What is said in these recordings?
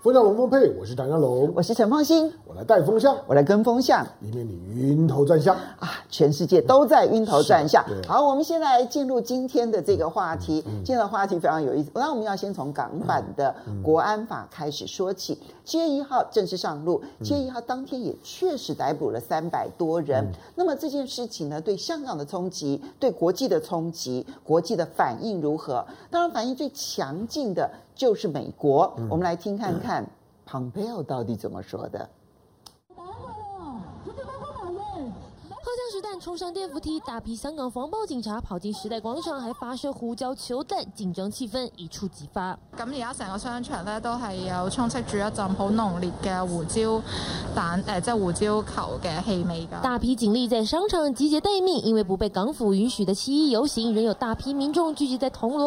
风向龙凤配，我是唐湘龙，我是陈凤馨，我来带风向，我来跟风向，以免你晕头转向啊！全世界都在晕头转向。好，我们现在来进入今天的这个话题。嗯、今天的话题非常有意思，那我们要先从港版的国安法开始说起。七、嗯、月一号正式上路，七月一号当天也确实逮捕了三百多人。嗯、那么这件事情呢，对香港的冲击，对国际的冲击，国际的反应如何？当然，反应最强劲的。就是美国，嗯、我们来听看看蓬佩奥到底怎么说的。荷枪实弹冲上电扶梯，大批香港防暴警察跑进时代广场，还发射胡椒球弹，紧张气氛一触即发。咁而家成个商场咧都系有充斥住一阵好浓烈嘅胡椒弹，诶、呃，即系胡椒球嘅气味噶。大批警力在商场集结待命，因为不被港府允许的七一游行，仍有大批民众聚集在铜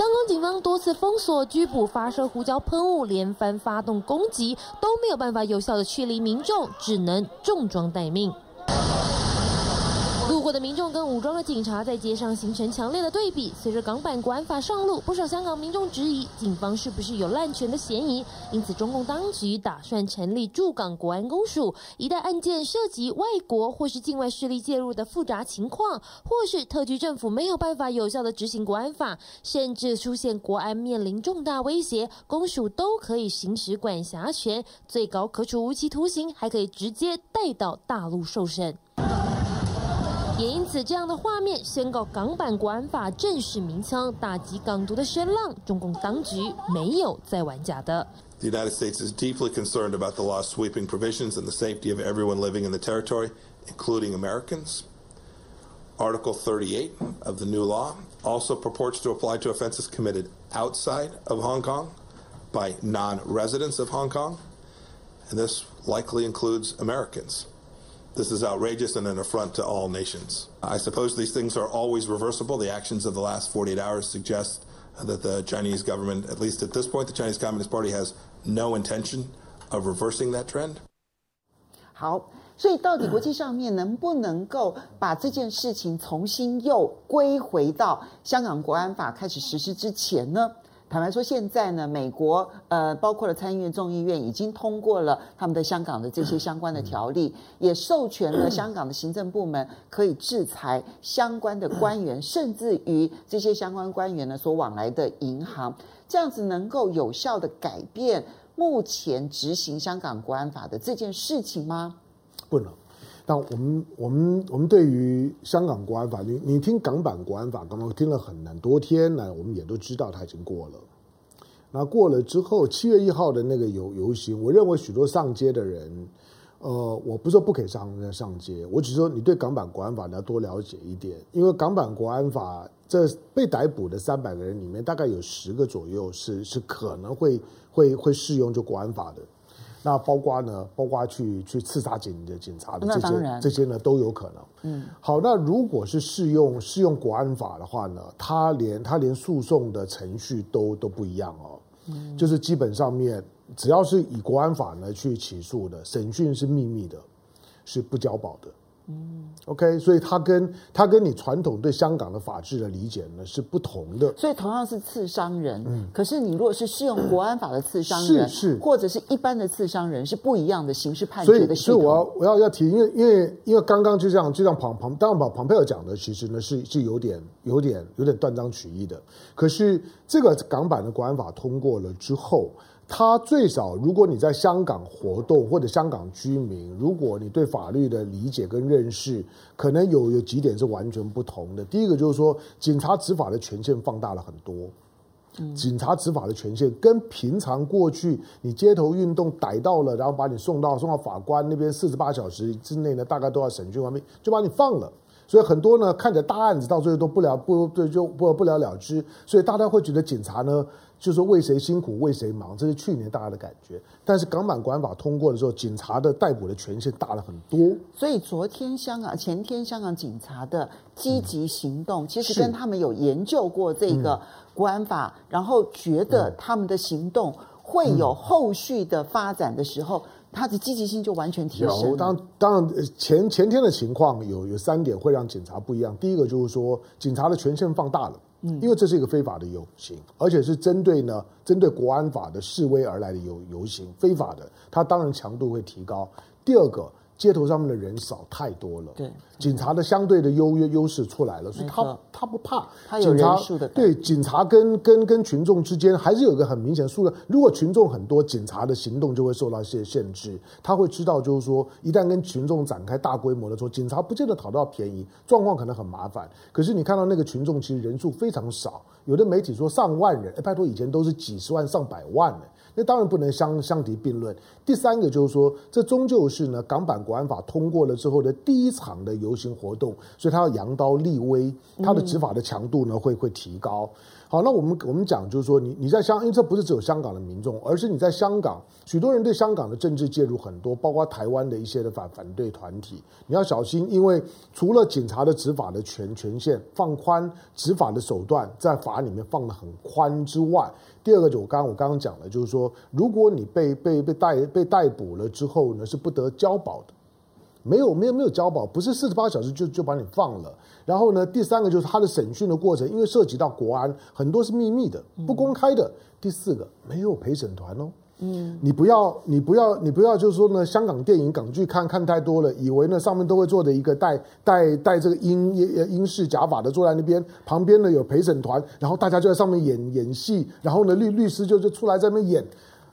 香港。警方多次封锁、拘捕、发射胡椒喷雾、连番发动攻击，都没有办法有效的驱离民众，只能重装待命。路过的民众跟武装的警察在街上形成强烈的对比。随着港版国安法上路，不少香港民众质疑警方是不是有滥权的嫌疑，因此中共当局打算成立驻港国安公署。一旦案件涉及外国或是境外势力介入的复杂情况，或是特区政府没有办法有效的执行国安法，甚至出现国安面临重大威胁，公署都可以行使管辖权，最高可处无期徒刑，还可以直接带到大陆受审。也因此，这样的画面宣告港版国安法正式鸣枪，打击港独的声浪。中共当局没有再玩假的。The United States is deeply concerned about the law's sweeping provisions and the safety of everyone living in the territory, including Americans. Article 38 of the new law also purports to apply to offenses committed outside of Hong Kong by non-residents of Hong Kong, and this likely includes Americans. This is outrageous and an affront to all nations. I suppose these things are always reversible. The actions of the last 48 hours suggest that the Chinese government, at least at this point, the Chinese Communist Party has no intention of reversing that trend. 好，所以到底国际上面能不能够把这件事情重新又归回到香港国安法开始实施之前呢？ 坦白说，现在呢，美国呃，包括了参议院、众议院已经通过了他们的香港的这些相关的条例，也授权了香港的行政部门可以制裁相关的官员，甚至于这些相关官员呢所往来的银行，这样子能够有效的改变目前执行香港国安法的这件事情吗？不能。那我们我们我们对于香港国安法，你你听港版国安法，刚刚听了很很多天呢，我们也都知道它已经过了。那过了之后，七月一号的那个游游行，我认为许多上街的人，呃，我不是说不可以上上街，我只是说你对港版国安法你要多了解一点，因为港版国安法这被逮捕的三百个人里面，大概有十个左右是是可能会会会适用就国安法的。那包括呢，包括去去刺杀警的警察的这些这些呢都有可能。嗯，好，那如果是适用适用国安法的话呢，他连他连诉讼的程序都都不一样哦。嗯，就是基本上面只要是以国安法呢去起诉的，审讯是秘密的，是不交保的。嗯，OK，所以他跟他跟你传统对香港的法治的理解呢是不同的。所以同样是刺伤人，嗯，可是你如果是适用国安法的刺伤人，是是，或者是一般的刺伤人，是不一样的刑事判决的。所以，所以我要我要要提，因为因为因为刚刚就这样就像庞庞当然把庞佩尔讲的，其实呢是是有点有点有点断章取义的。可是这个港版的国安法通过了之后。他最少，如果你在香港活动或者香港居民，如果你对法律的理解跟认识，可能有有几点是完全不同的。第一个就是说，警察执法的权限放大了很多。警察执法的权限跟平常过去你街头运动逮到了，然后把你送到送到法官那边，四十八小时之内呢，大概都要审讯完毕，就把你放了。所以很多呢，看着大案子到最后都不了不对就不不了了之，所以大家会觉得警察呢。就是为谁辛苦为谁忙，这是去年大家的感觉。但是港版国安法通过的时候，警察的逮捕的权限大了很多。所以昨天香港、前天香港警察的积极行动，嗯、其实跟他们有研究过这个国安法，嗯、然后觉得他们的行动会有后续的发展的时候，他的积极性就完全提升。有，当当然前前天的情况有有三点会让警察不一样。第一个就是说，警察的权限放大了，因为这是一个非法的游行，而且是针对呢针对国安法的示威而来的游游行，非法的，它当然强度会提高。第二个。街头上面的人少太多了，对，警察的相对的优优优势出来了，所以他他不怕，他有人数的，对，警察跟跟跟群众之间还是有一个很明显的数量。如果群众很多，警察的行动就会受到一些限制。他会知道，就是说，一旦跟群众展开大规模的时候，警察不见得讨到便宜，状况可能很麻烦。可是你看到那个群众其实人数非常少，有的媒体说上万人，哎，拜托，以前都是几十万、上百万呢。那当然不能相相提并论。第三个就是说，这终究是呢港版国安法通过了之后的第一场的游行活动，所以他要扬刀立威，他的执法的强度呢会会提高。好，那我们我们讲就是说，你你在香，因为这不是只有香港的民众，而是你在香港，许多人对香港的政治介入很多，包括台湾的一些的反反对团体，你要小心，因为除了警察的执法的权权限放宽，执法的手段在法里面放得很宽之外，第二个就我刚刚我刚刚讲的，就是说，如果你被被被逮被逮捕了之后呢，是不得交保的。没有没有没有交保，不是四十八小时就就把你放了。然后呢，第三个就是他的审讯的过程，因为涉及到国安，很多是秘密的、不公开的。第四个没有陪审团哦，嗯，你不要你不要你不要就是说呢，香港电影港剧看看太多了，以为呢上面都会坐着一个戴戴戴这个英英式假发的坐在那边，旁边呢有陪审团，然后大家就在上面演演戏，然后呢律律师就就出来在那边演，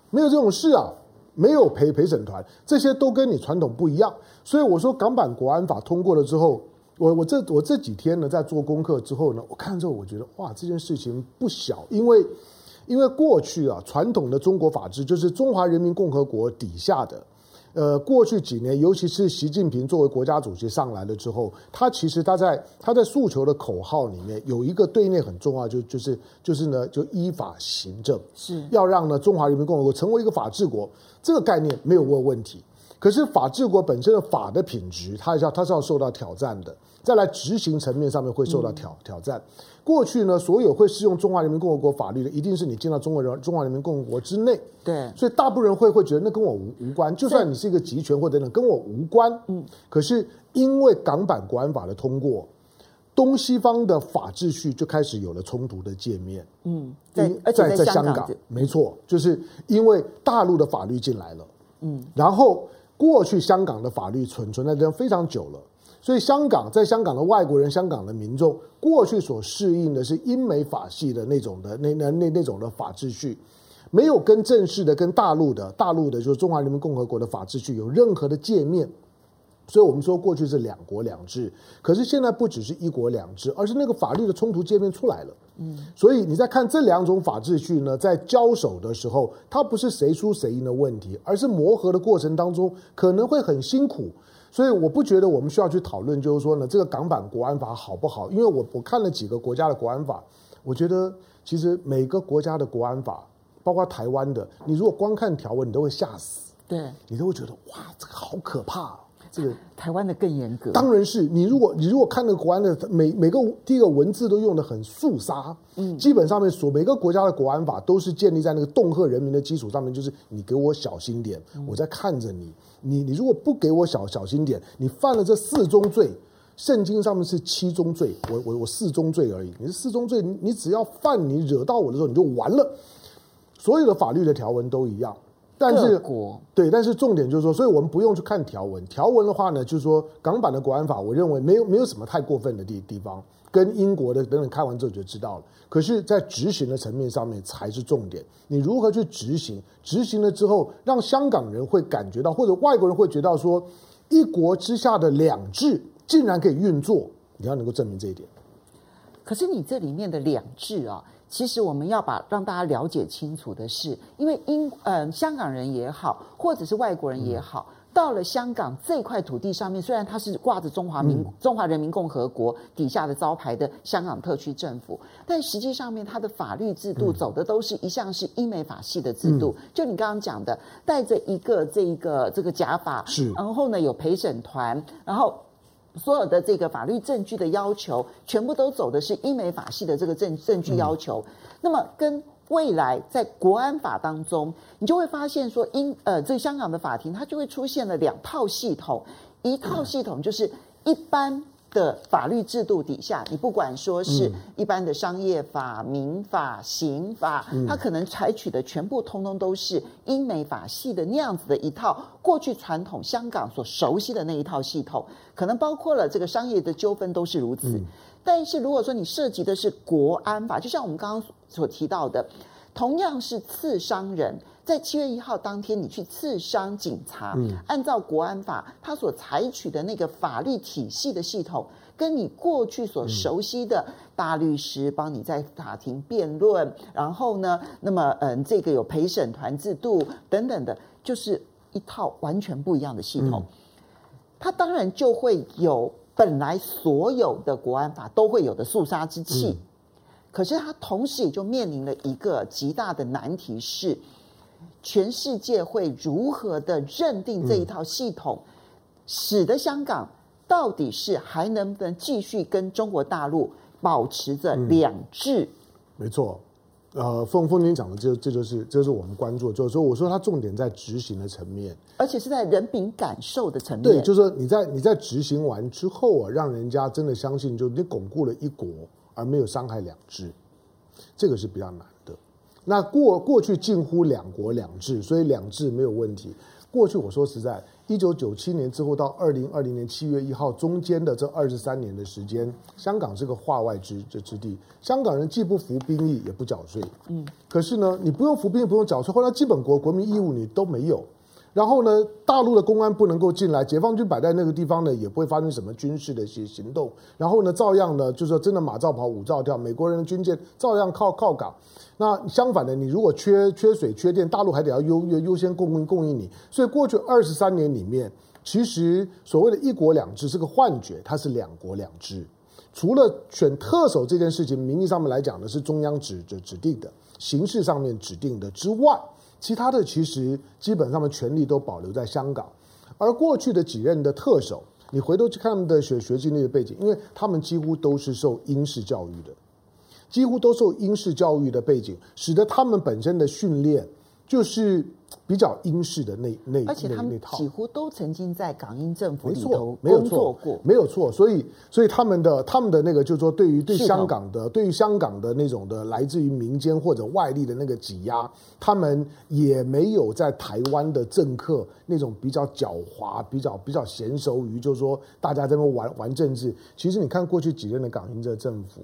没有这种事啊。没有陪陪审团，这些都跟你传统不一样，所以我说港版国安法通过了之后，我我这我这几天呢在做功课之后呢，我看之后我觉得哇，这件事情不小，因为因为过去啊传统的中国法制就是中华人民共和国底下的。呃，过去几年，尤其是习近平作为国家主席上来了之后，他其实他在他在诉求的口号里面有一个对内很重要，就就是就是呢，就依法行政，是要让呢中华人民共和国成为一个法治国，这个概念没有问问题。可是法治国本身的法的品质，它是要它是要受到挑战的。再来执行层面上面会受到挑挑战。过去呢，所有会适用中华人民共和国法律的，一定是你进到中国人中华人民共和国之内。对，所以大部分人会会觉得那跟我无无关，就算你是一个集权或者等等，跟我无关。嗯，可是因为港版国安法的通过，东西方的法秩序就开始有了冲突的界面。嗯，在在在香港，没错，就是因为大陆的法律进来了。嗯，然后过去香港的法律存存在这样非常久了。所以，香港在香港的外国人、香港的民众，过去所适应的是英美法系的那种的那那那那种的法秩序，没有跟正式的、跟大陆的、大陆的，就是中华人民共和国的法秩序有任何的界面。所以我们说过去是两国两制，可是现在不只是一国两制，而是那个法律的冲突界面出来了。嗯，所以你在看这两种法秩序呢，在交手的时候，它不是谁输谁赢的问题，而是磨合的过程当中可能会很辛苦。所以我不觉得我们需要去讨论，就是说呢，这个港版国安法好不好？因为我我看了几个国家的国安法，我觉得其实每个国家的国安法，包括台湾的，你如果光看条文，你都会吓死，对，你都会觉得哇，这个好可怕。这个台湾的更严格，当然是你如果你如果看那个国安的每每个第一个文字都用的很肃杀，嗯，基本上面所每个国家的国安法都是建立在那个恫吓人民的基础上面，就是你给我小心点，我在看着你，你你如果不给我小小心点，你犯了这四宗罪，圣经上面是七宗罪，我我我四宗罪而已，你是四宗罪，你只要犯你惹到我的时候你就完了，所有的法律的条文都一样。但是，对，但是重点就是说，所以我们不用去看条文。条文的话呢，就是说港版的国安法，我认为没有没有什么太过分的地地方，跟英国的等等看完之后就知道了。可是，在执行的层面上面才是重点。你如何去执行？执行了之后，让香港人会感觉到，或者外国人会觉得说，一国之下的两制竟然可以运作，你要能够证明这一点。可是你这里面的两制啊。其实我们要把让大家了解清楚的是，因为英呃香港人也好，或者是外国人也好，到了香港这块土地上面，虽然它是挂着中华民中华人民共和国底下的招牌的香港特区政府，但实际上面它的法律制度走的都是一向是英美法系的制度。就你刚刚讲的，带着一个这一个这个假法，是，然后呢有陪审团，然后。所有的这个法律证据的要求，全部都走的是英美法系的这个证证据要求。嗯、那么跟未来在国安法当中，你就会发现说，英呃，这香港的法庭它就会出现了两套系统，一套系统就是一般的法律制度底下，你不管说是一般的商业法、民法、刑法，它可能采取的全部通通都是英美法系的那样子的一套过去传统香港所熟悉的那一套系统，可能包括了这个商业的纠纷都是如此。但是如果说你涉及的是国安法，就像我们刚刚所提到的。同样是刺伤人，在七月一号当天，你去刺伤警察，嗯，按照国安法，他所采取的那个法律体系的系统，跟你过去所熟悉的大律师帮你在法庭辩论，然后呢，那么嗯，这个有陪审团制度等等的，就是一套完全不一样的系统。它当然就会有本来所有的国安法都会有的肃杀之气。可是，他同时也就面临了一个极大的难题：是全世界会如何的认定这一套系统，使得香港到底是还能不能继续跟中国大陆保持着两制？嗯、没错，呃，凤凤您讲的这这就是这就是我们关注，就是说，我说它重点在执行的层面，而且是在人民感受的层面。对，就是说你在你在执行完之后啊，让人家真的相信，就你巩固了一国。而没有伤害两制，这个是比较难的。那过过去近乎两国两制，所以两制没有问题。过去我说实在，一九九七年之后到二零二零年七月一号中间的这二十三年的时间，香港是个化外之之之地。香港人既不服兵役，也不缴税。嗯，可是呢，你不用服兵役，不用缴税，后来基本国国民义务你都没有。然后呢，大陆的公安不能够进来，解放军摆在那个地方呢，也不会发生什么军事的一些行动。然后呢，照样呢，就是说真的马照跑，舞照跳，美国人的军舰照样靠靠港。那相反的，你如果缺缺水、缺电，大陆还得要优优优先供应供应你。所以过去二十三年里面，其实所谓的一国两制是个幻觉，它是两国两制。除了选特首这件事情，名义上面来讲呢，是中央指指指定的，形式上面指定的之外。其他的其实基本上的权力都保留在香港，而过去的几任的特首，你回头去看他们的学学经历的背景，因为他们几乎都是受英式教育的，几乎都受英式教育的背景，使得他们本身的训练就是。比较英式的那那而且他们几乎都曾经在港英政府里头工作过，没有错。所以所以他们的他们的那个就是说，对于对香港的对于香港的那种的来自于民间或者外力的那个挤压，他们也没有在台湾的政客那种比较狡猾、比较比较娴熟于就是说大家在那玩玩政治。其实你看过去几任的港英这政府。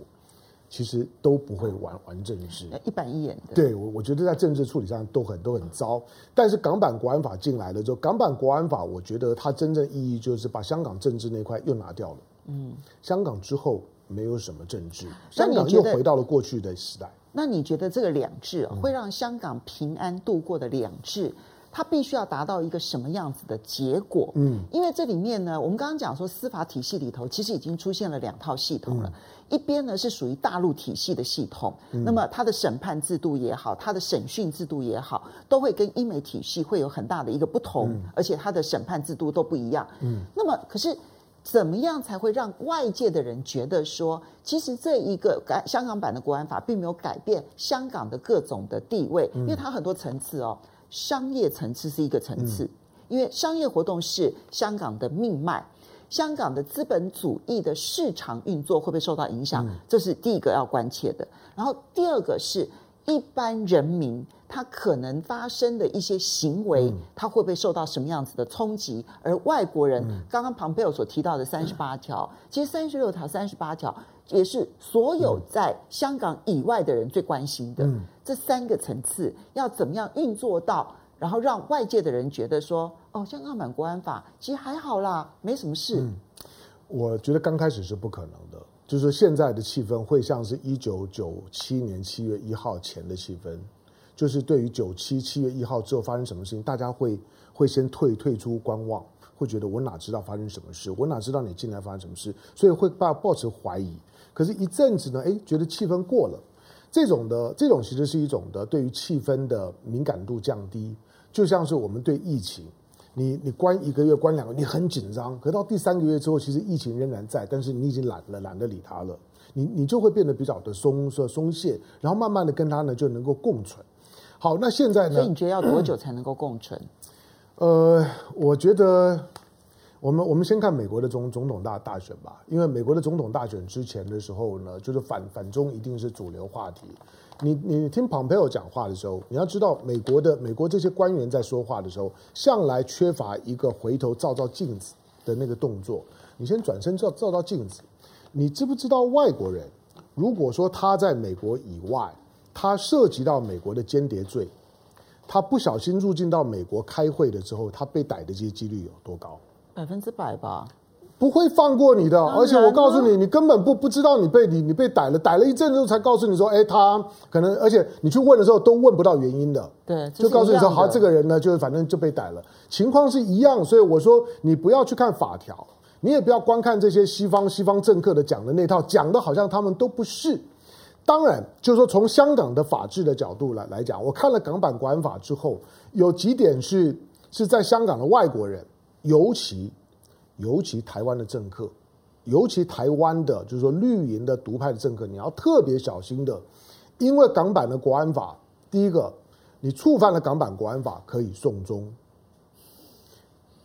其实都不会玩玩政治，一板一眼的。对，我我觉得在政治处理上都很都很糟。但是港版国安法进来了之后，港版国安法，我觉得它真正意义就是把香港政治那块又拿掉了。嗯，香港之后没有什么政治，香港又回到了过去的时代。那你觉得这个两制会让香港平安度过的两制？它必须要达到一个什么样子的结果？嗯，因为这里面呢，我们刚刚讲说司法体系里头其实已经出现了两套系统了。嗯、一边呢是属于大陆体系的系统，嗯、那么它的审判制度也好，它的审讯制度也好，都会跟英美体系会有很大的一个不同，嗯、而且它的审判制度都不一样。嗯，那么可是怎么样才会让外界的人觉得说，其实这一个改香港版的国安法并没有改变香港的各种的地位，嗯、因为它很多层次哦。商业层次是一个层次，因为商业活动是香港的命脉，香港的资本主义的市场运作会不会受到影响？这是第一个要关切的。然后第二个是一般人民他可能发生的一些行为，他会不会受到什么样子的冲击？而外国人刚刚庞贝尔所提到的三十八条，其实三十六条、三十八条也是所有在香港以外的人最关心的。这三个层次要怎么样运作到，然后让外界的人觉得说，哦，香港版国安法其实还好啦，没什么事。嗯，我觉得刚开始是不可能的，就是现在的气氛会像是一九九七年七月一号前的气氛，就是对于九七七月一号之后发生什么事情，大家会会先退退出观望，会觉得我哪知道发生什么事，我哪知道你进来发生什么事，所以会抱抱持怀疑。可是，一阵子呢，哎，觉得气氛过了。这种的这种其实是一种的对于气氛的敏感度降低，就像是我们对疫情，你你关一个月关两个，你很紧张。可到第三个月之后，其实疫情仍然在，但是你已经懒了，懒得理它了。你你就会变得比较的松松懈，然后慢慢的跟它呢就能够共存。好，那现在呢？所以你觉得要多久才能够共存？呃，我觉得我们我们先看美国的总总统大大选吧，因为美国的总统大选之前的时候呢，就是反反中一定是主流话题。你你听 Pompeo 讲话的时候，你要知道美国的美国这些官员在说话的时候，向来缺乏一个回头照照镜子的那个动作。你先转身照照照镜子，你知不知道外国人如果说他在美国以外，他涉及到美国的间谍罪，他不小心入境到美国开会的时候，他被逮的这些几率有多高？百分之百吧。不会放过你的，而且我告诉你，你根本不不知道你被你你被逮了，逮了一阵子之后才告诉你说，哎，他可能，而且你去问的时候都问不到原因的，对，就告诉你说，好，这个人呢，就是反正就被逮了，情况是一样，所以我说你不要去看法条，你也不要光看这些西方西方政客的讲的那套，讲的好像他们都不是。当然，就是说从香港的法治的角度来来讲，我看了港版国安法之后，有几点是是在香港的外国人，尤其。尤其台湾的政客，尤其台湾的，就是说绿营的独派的政客，你要特别小心的，因为港版的国安法，第一个，你触犯了港版国安法可以送终，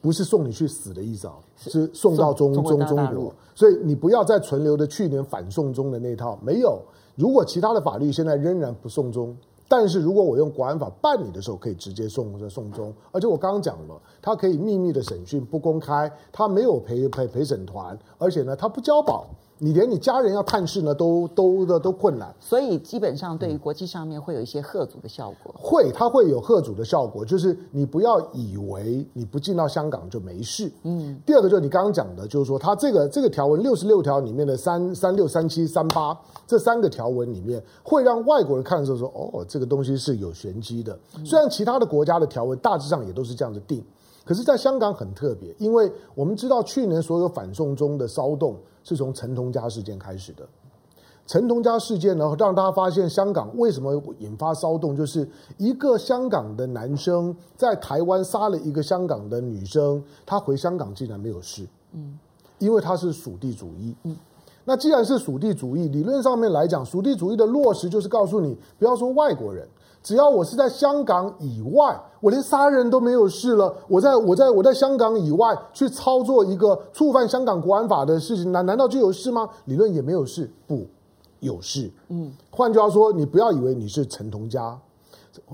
不是送你去死的意思啊，是送到中中中国，所以你不要再存留的去年反送中的那套，没有，如果其他的法律现在仍然不送中。但是如果我用国安法办理的时候，可以直接送送终，而且我刚刚讲了，他可以秘密的审讯，不公开，他没有陪陪陪审团，而且呢，他不交保。你连你家人要探视呢，都都的都困难，所以基本上对于国际上面会有一些贺阻的效果。会，它会有贺阻的效果，就是你不要以为你不进到香港就没事。嗯。第二个就是你刚刚讲的，就是说它这个这个条文六十六条里面的三三六三七三八这三个条文里面，会让外国人看的时候说，哦，这个东西是有玄机的。虽然其他的国家的条文大致上也都是这样子定，可是，在香港很特别，因为我们知道去年所有反送中的骚动。是从陈同佳事件开始的。陈同佳事件呢，让大家发现香港为什么引发骚动，就是一个香港的男生在台湾杀了一个香港的女生，他回香港竟然没有事。嗯，因为他是属地主义。嗯，那既然是属地主义，理论上面来讲，属地主义的落实就是告诉你，不要说外国人。只要我是在香港以外，我连杀人都没有事了。我在我在我在香港以外去操作一个触犯香港国安法的事情，难难道就有事吗？理论也没有事，不，有事。嗯，换句话说，你不要以为你是陈同佳，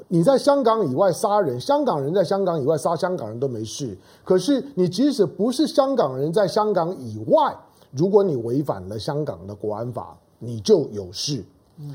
你在香港以外杀人，香港人在香港以外杀香港人都没事。可是你即使不是香港人，在香港以外，如果你违反了香港的国安法，你就有事。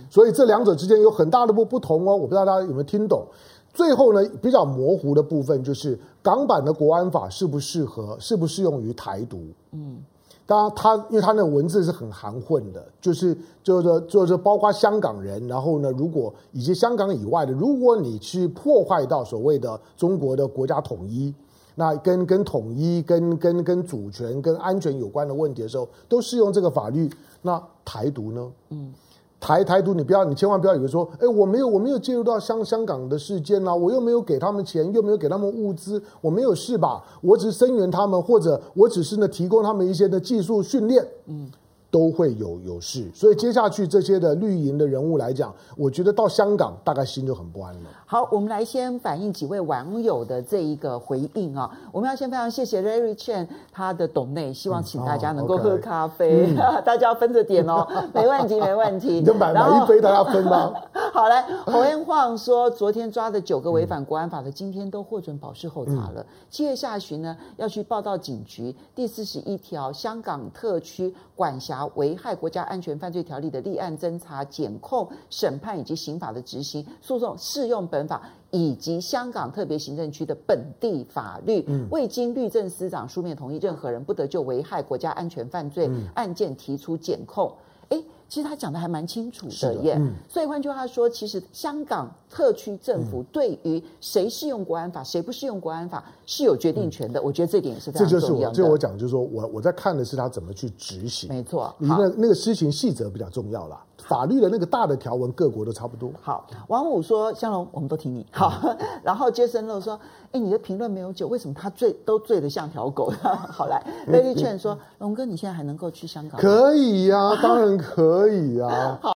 所以这两者之间有很大的不不同哦，我不知道大家有没有听懂。最后呢，比较模糊的部分就是港版的国安法适不适合，适不适用于台独？嗯，当然它因为它那文字是很含混的，就是就是说就是包括香港人，然后呢，如果以及香港以外的，如果你去破坏到所谓的中国的国家统一，那跟跟统一、跟跟跟主权、跟安全有关的问题的时候，都适用这个法律。那台独呢？嗯。台台独，你不要，你千万不要以为说，哎，我没有，我没有介入到香香港的事件呐，我又没有给他们钱，又没有给他们物资，我没有事吧？我只是声援他们，或者我只是呢提供他们一些的技术训练，嗯。都会有有事，所以接下去这些的绿营的人物来讲，我觉得到香港大概心就很不安了。好，我们来先反映几位网友的这一个回应啊。我们要先非常谢谢 Larry Chen 他的董内，希望请大家能够喝咖啡，嗯哦 okay、大家要分着点哦。没问题，没问题。你就买买一杯，大家分吗？好来，侯恩晃说，昨天抓的九个违反国安法的，今天都获准保释候查了。七、嗯、月下旬呢，要去报到警局。第四十一条，香港特区管辖。危害国家安全犯罪条例的立案、侦查、检控、审判以及刑法的执行、诉讼适用本法以及香港特别行政区的本地法律，未经律政司长书面同意，任何人不得就危害国家安全犯罪案件提出检控。诶其实他讲的还蛮清楚的的耶。嗯所以换句话说，其实香港特区政府对于谁适用国安法，谁不适用国安法是有决定权的。我觉得这点也是非这就是我，常重要的。这我讲，就是说我我在看的是他怎么去执行。没错。你好那那个施行细则比较重要啦，法律的那个大的条文，各国都差不多。好，王武说：“香龙，我们都听你。”好，然后杰森乐说：“哎，你的评论没有酒，为什么他醉都醉得像条狗？” 好来，Lady Chen 说：“龙哥，你现在还能够去香港？”可以呀、啊，当然可以可以啊。